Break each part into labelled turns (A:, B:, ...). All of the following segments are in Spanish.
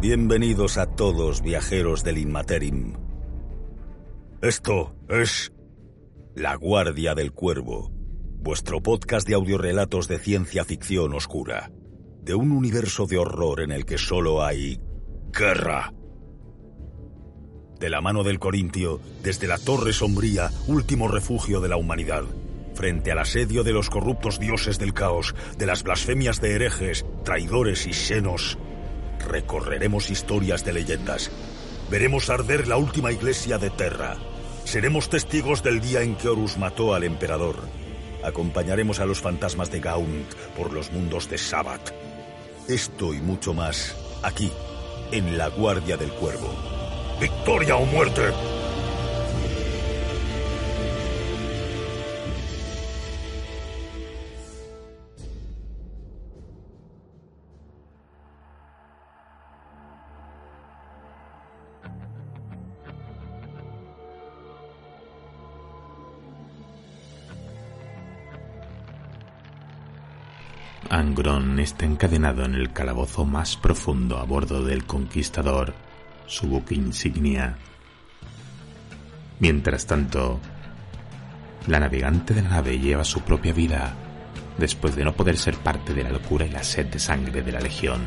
A: Bienvenidos a todos viajeros del Inmaterim. Esto es La Guardia del Cuervo, vuestro podcast de audiorelatos de ciencia ficción oscura, de un universo de horror en el que solo hay guerra. De la mano del Corintio, desde la Torre Sombría, último refugio de la humanidad, frente al asedio de los corruptos dioses del caos, de las blasfemias de herejes, traidores y senos, Recorreremos historias de leyendas. Veremos arder la última iglesia de Terra. Seremos testigos del día en que Horus mató al emperador. Acompañaremos a los fantasmas de Gaunt por los mundos de Sabbath. Esto y mucho más aquí, en la Guardia del Cuervo. ¡Victoria o muerte!
B: Angron está encadenado en el calabozo más profundo a bordo del Conquistador, su buque insignia. Mientras tanto, la navegante de la nave lleva su propia vida después de no poder ser parte de la locura y la sed de sangre de la Legión.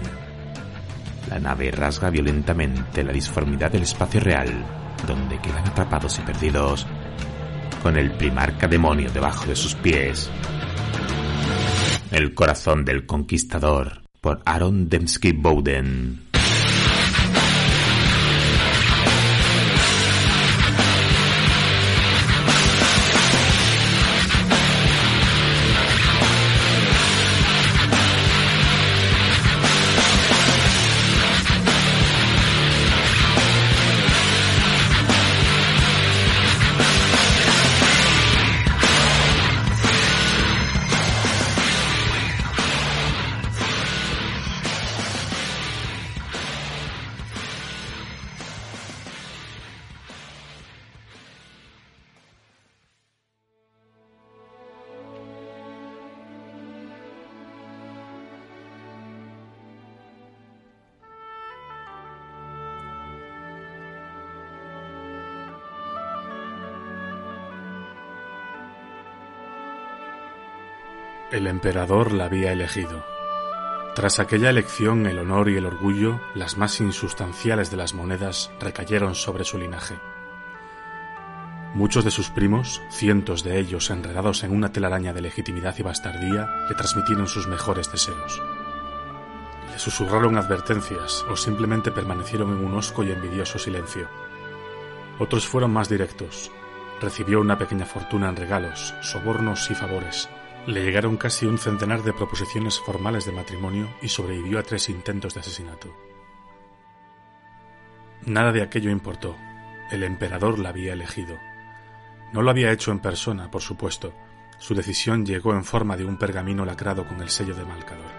B: La nave rasga violentamente la disformidad del espacio real, donde quedan atrapados y perdidos, con el primarca demonio debajo de sus pies el corazón del conquistador por Aaron Dembski Bowden.
C: El emperador la había elegido. Tras aquella elección, el honor y el orgullo, las más insustanciales de las monedas, recayeron sobre su linaje. Muchos de sus primos, cientos de ellos enredados en una telaraña de legitimidad y bastardía, le transmitieron sus mejores deseos. Le susurraron advertencias o simplemente permanecieron en un hosco y envidioso silencio. Otros fueron más directos. Recibió una pequeña fortuna en regalos, sobornos y favores, le llegaron casi un centenar de proposiciones formales de matrimonio y sobrevivió a tres intentos de asesinato. Nada de aquello importó. El emperador la había elegido. No lo había hecho en persona, por supuesto. Su decisión llegó en forma de un pergamino lacrado con el sello de Malcador.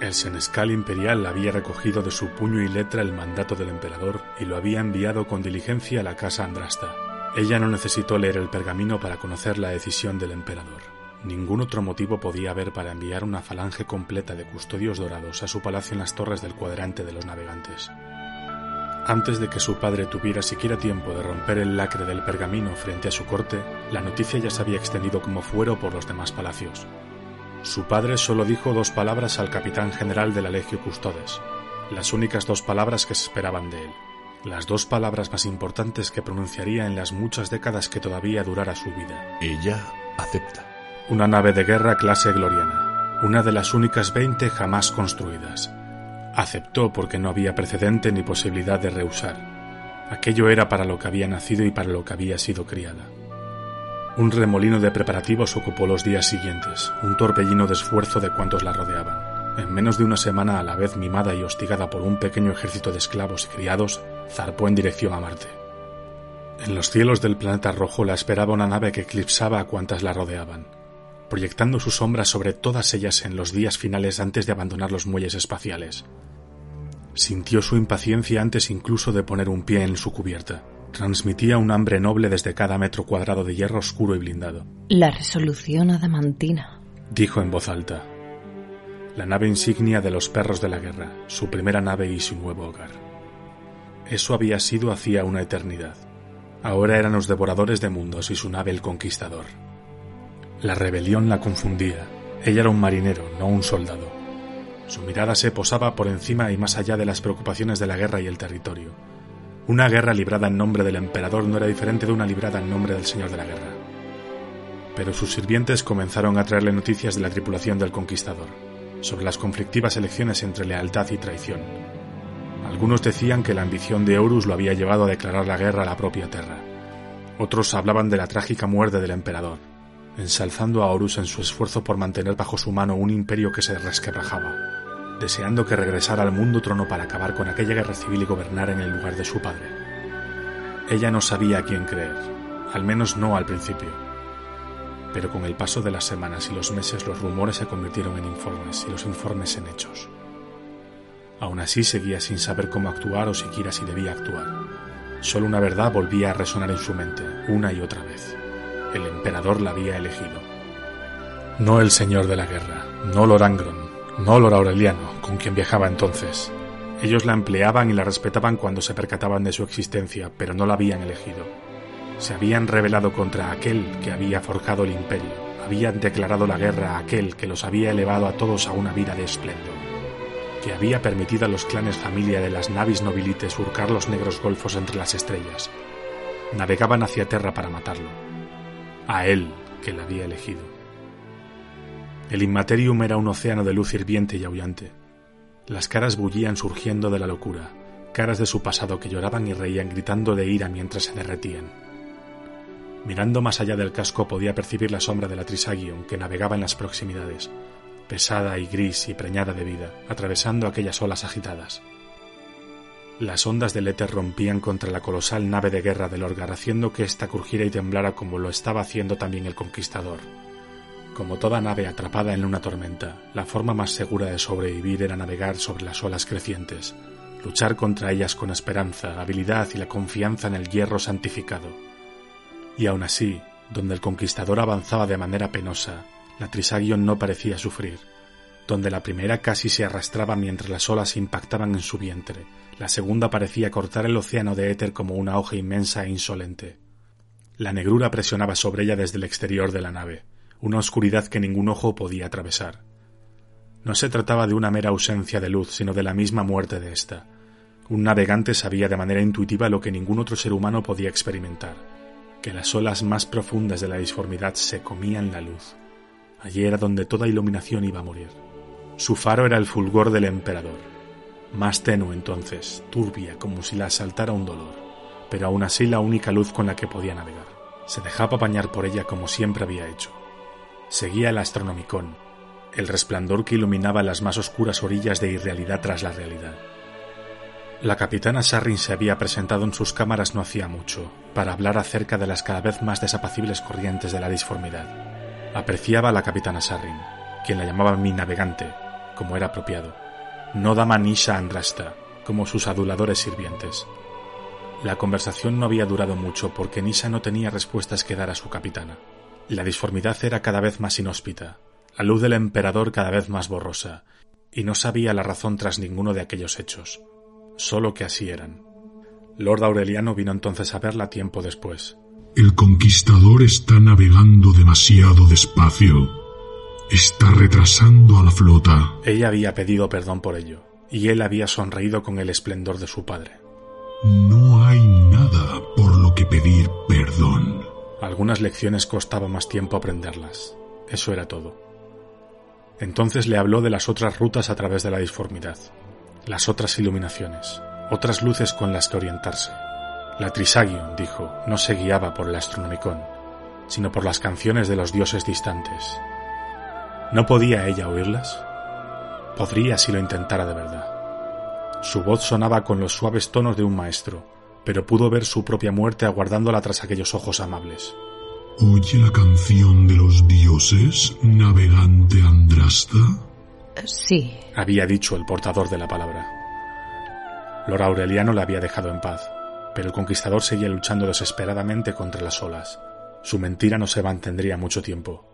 C: El senescal imperial había recogido de su puño y letra el mandato del emperador y lo había enviado con diligencia a la casa Andrasta. Ella no necesitó leer el pergamino para conocer la decisión del emperador. Ningún otro motivo podía haber para enviar una falange completa de custodios dorados a su palacio en las torres del cuadrante de los navegantes. Antes de que su padre tuviera siquiera tiempo de romper el lacre del pergamino frente a su corte, la noticia ya se había extendido como fuero por los demás palacios. Su padre solo dijo dos palabras al capitán general de la Legio Custodes, las únicas dos palabras que se esperaban de él, las dos palabras más importantes que pronunciaría en las muchas décadas que todavía durara su vida.
D: Ella acepta.
C: Una nave de guerra clase gloriana, una de las únicas veinte jamás construidas. Aceptó porque no había precedente ni posibilidad de rehusar. Aquello era para lo que había nacido y para lo que había sido criada. Un remolino de preparativos ocupó los días siguientes, un torbellino de esfuerzo de cuantos la rodeaban. En menos de una semana, a la vez mimada y hostigada por un pequeño ejército de esclavos y criados, zarpó en dirección a Marte. En los cielos del planeta rojo la esperaba una nave que eclipsaba a cuantas la rodeaban, proyectando su sombra sobre todas ellas en los días finales antes de abandonar los muelles espaciales. Sintió su impaciencia antes incluso de poner un pie en su cubierta. Transmitía un hambre noble desde cada metro cuadrado de hierro oscuro y blindado.
D: La resolución adamantina,
C: dijo en voz alta. La nave insignia de los perros de la guerra, su primera nave y su nuevo hogar. Eso había sido hacía una eternidad. Ahora eran los devoradores de mundos y su nave el conquistador. La rebelión la confundía. Ella era un marinero, no un soldado. Su mirada se posaba por encima y más allá de las preocupaciones de la guerra y el territorio una guerra librada en nombre del emperador no era diferente de una librada en nombre del señor de la guerra. Pero sus sirvientes comenzaron a traerle noticias de la tripulación del conquistador, sobre las conflictivas elecciones entre lealtad y traición. Algunos decían que la ambición de Horus lo había llevado a declarar la guerra a la propia Terra. Otros hablaban de la trágica muerte del emperador, ensalzando a Horus en su esfuerzo por mantener bajo su mano un imperio que se resquebrajaba deseando que regresara al mundo trono para acabar con aquella guerra civil y gobernar en el lugar de su padre. Ella no sabía a quién creer, al menos no al principio. Pero con el paso de las semanas y los meses los rumores se convirtieron en informes y los informes en hechos. Aún así seguía sin saber cómo actuar o siquiera si debía actuar. Solo una verdad volvía a resonar en su mente, una y otra vez. El emperador la había elegido. No el señor de la guerra, no Lorangron, no Lord Aureliano, con quien viajaba entonces. Ellos la empleaban y la respetaban cuando se percataban de su existencia, pero no la habían elegido. Se habían rebelado contra aquel que había forjado el imperio, habían declarado la guerra a aquel que los había elevado a todos a una vida de esplendor, que había permitido a los clanes familia de las navis nobilites surcar los negros golfos entre las estrellas. Navegaban hacia tierra para matarlo. A él que la había elegido. El Inmaterium era un océano de luz hirviente y aullante. Las caras bullían surgiendo de la locura, caras de su pasado que lloraban y reían gritando de ira mientras se derretían. Mirando más allá del casco podía percibir la sombra de la Trisagion que navegaba en las proximidades, pesada y gris y preñada de vida, atravesando aquellas olas agitadas. Las ondas del éter rompían contra la colosal nave de guerra del Orgar, haciendo que ésta crujiera y temblara como lo estaba haciendo también el conquistador. Como toda nave atrapada en una tormenta, la forma más segura de sobrevivir era navegar sobre las olas crecientes, luchar contra ellas con esperanza, habilidad y la confianza en el hierro santificado. Y aun así, donde el conquistador avanzaba de manera penosa, la Trisagion no parecía sufrir, donde la primera casi se arrastraba mientras las olas impactaban en su vientre, la segunda parecía cortar el océano de éter como una hoja inmensa e insolente. La negrura presionaba sobre ella desde el exterior de la nave, una oscuridad que ningún ojo podía atravesar. No se trataba de una mera ausencia de luz, sino de la misma muerte de ésta. Un navegante sabía de manera intuitiva lo que ningún otro ser humano podía experimentar, que las olas más profundas de la disformidad se comían la luz. Allí era donde toda iluminación iba a morir. Su faro era el fulgor del emperador, más tenue entonces, turbia, como si la asaltara un dolor, pero aún así la única luz con la que podía navegar. Se dejaba bañar por ella como siempre había hecho seguía el astronomicón, el resplandor que iluminaba las más oscuras orillas de irrealidad tras la realidad. La capitana Sarrin se había presentado en sus cámaras no hacía mucho, para hablar acerca de las cada vez más desapacibles corrientes de la disformidad. Apreciaba a la capitana Sarrin, quien la llamaba mi navegante, como era apropiado, no dama Nisha Andrasta, como sus aduladores sirvientes. La conversación no había durado mucho porque Nisha no tenía respuestas que dar a su capitana. La disformidad era cada vez más inhóspita, la luz del emperador cada vez más borrosa, y no sabía la razón tras ninguno de aquellos hechos, solo que así eran. Lord Aureliano vino entonces a verla tiempo después.
E: El conquistador está navegando demasiado despacio. Está retrasando a la flota.
C: Ella había pedido perdón por ello, y él había sonreído con el esplendor de su padre.
E: No hay nada por lo que pedir perdón.
C: Algunas lecciones costaba más tiempo aprenderlas. Eso era todo. Entonces le habló de las otras rutas a través de la disformidad, las otras iluminaciones, otras luces con las que orientarse. La Trisagion, dijo, no se guiaba por el Astronomicon, sino por las canciones de los dioses distantes. ¿No podía ella oírlas? Podría si lo intentara de verdad. Su voz sonaba con los suaves tonos de un maestro, pero pudo ver su propia muerte aguardándola tras aquellos ojos amables.
E: ¿Oye la canción de los dioses, navegante Andrasta?
D: Sí.
C: Había dicho el portador de la palabra. Lord Aureliano la había dejado en paz, pero el conquistador seguía luchando desesperadamente contra las olas. Su mentira no se mantendría mucho tiempo.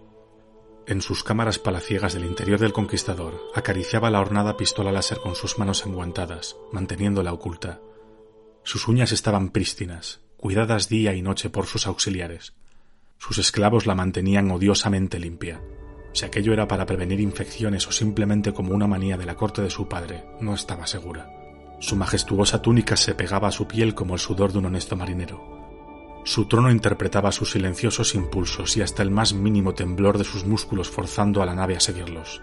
C: En sus cámaras palaciegas del interior del conquistador, acariciaba la ornada pistola láser con sus manos enguantadas, manteniéndola oculta. Sus uñas estaban prístinas, cuidadas día y noche por sus auxiliares. Sus esclavos la mantenían odiosamente limpia. Si aquello era para prevenir infecciones o simplemente como una manía de la corte de su padre, no estaba segura. Su majestuosa túnica se pegaba a su piel como el sudor de un honesto marinero. Su trono interpretaba sus silenciosos impulsos y hasta el más mínimo temblor de sus músculos forzando a la nave a seguirlos.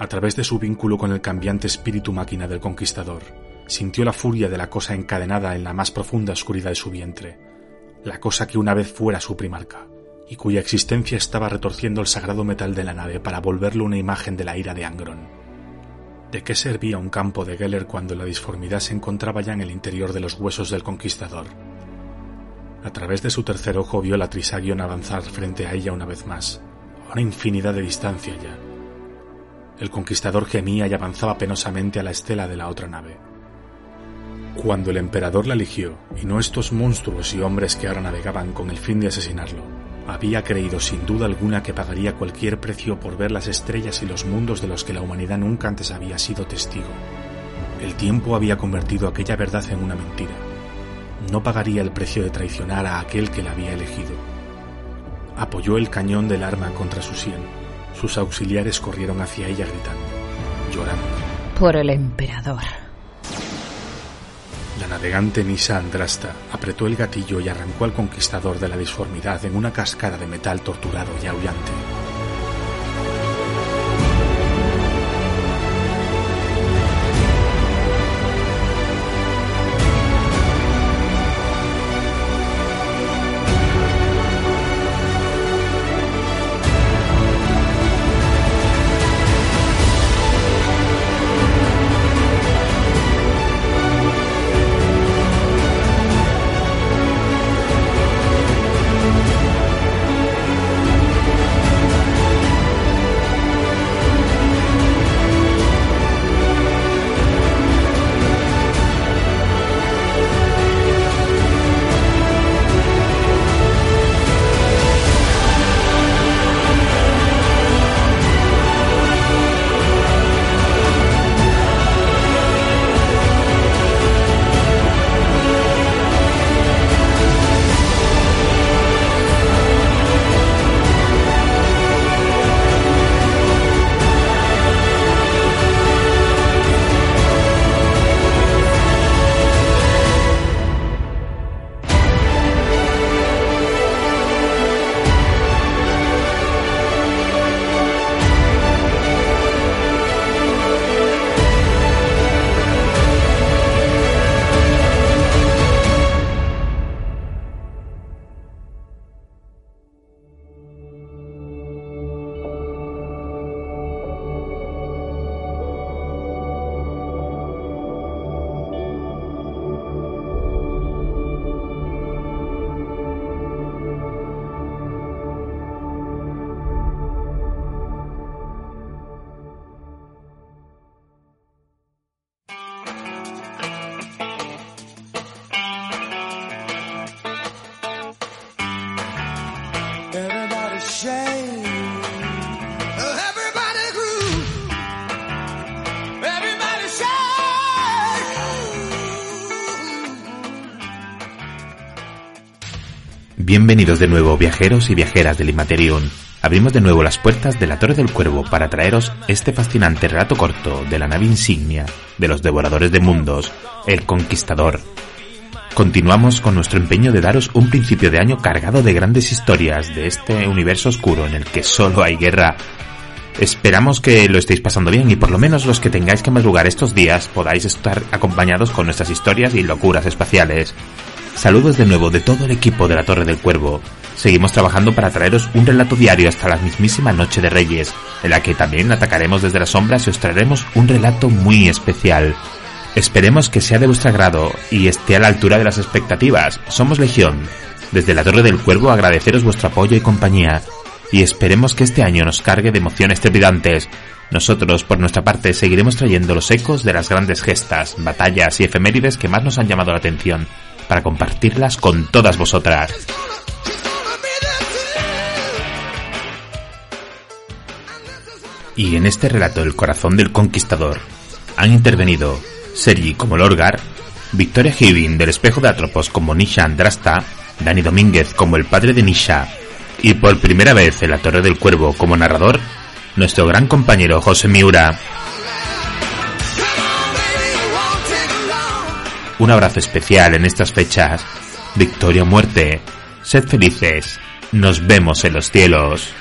C: A través de su vínculo con el cambiante espíritu máquina del conquistador, sintió la furia de la cosa encadenada en la más profunda oscuridad de su vientre, la cosa que una vez fuera su primarca, y cuya existencia estaba retorciendo el sagrado metal de la nave para volverlo una imagen de la ira de Angron. ¿De qué servía un campo de Geller cuando la disformidad se encontraba ya en el interior de los huesos del conquistador? A través de su tercer ojo vio la Trisagion avanzar frente a ella una vez más, a una infinidad de distancia ya. El conquistador gemía y avanzaba penosamente a la estela de la otra nave. Cuando el emperador la eligió, y no estos monstruos y hombres que ahora navegaban con el fin de asesinarlo, había creído sin duda alguna que pagaría cualquier precio por ver las estrellas y los mundos de los que la humanidad nunca antes había sido testigo. El tiempo había convertido aquella verdad en una mentira no pagaría el precio de traicionar a aquel que la había elegido. Apoyó el cañón del arma contra su sien. Sus auxiliares corrieron hacia ella gritando, llorando.
D: Por el emperador.
C: La navegante Nisa Andrasta apretó el gatillo y arrancó al conquistador de la disformidad en una cascada de metal torturado y aullante.
B: Bienvenidos de nuevo viajeros y viajeras del Immaterium. Abrimos de nuevo las puertas de la Torre del Cuervo para traeros este fascinante relato corto de la nave insignia de los devoradores de mundos, el Conquistador. Continuamos con nuestro empeño de daros un principio de año cargado de grandes historias de este universo oscuro en el que solo hay guerra. Esperamos que lo estéis pasando bien y por lo menos los que tengáis que madrugar estos días podáis estar acompañados con nuestras historias y locuras espaciales. Saludos de nuevo de todo el equipo de la Torre del Cuervo. Seguimos trabajando para traeros un relato diario hasta la mismísima Noche de Reyes, en la que también atacaremos desde las sombras y os traeremos un relato muy especial. Esperemos que sea de vuestro agrado y esté a la altura de las expectativas. Somos Legión. Desde la Torre del Cuervo agradeceros vuestro apoyo y compañía. Y esperemos que este año nos cargue de emociones trepidantes. Nosotros, por nuestra parte, seguiremos trayendo los ecos de las grandes gestas, batallas y efemérides que más nos han llamado la atención, para compartirlas con todas vosotras. Y en este relato El corazón del conquistador han intervenido Sergi como Lorgar, Victoria Hibin del espejo de Atropos como Nisha Andrasta, Dani Domínguez como el padre de Nisha, y por primera vez en la Torre del Cuervo como narrador, nuestro gran compañero José Miura. Un abrazo especial en estas fechas. Victoria o muerte. Sed felices. Nos vemos en los cielos.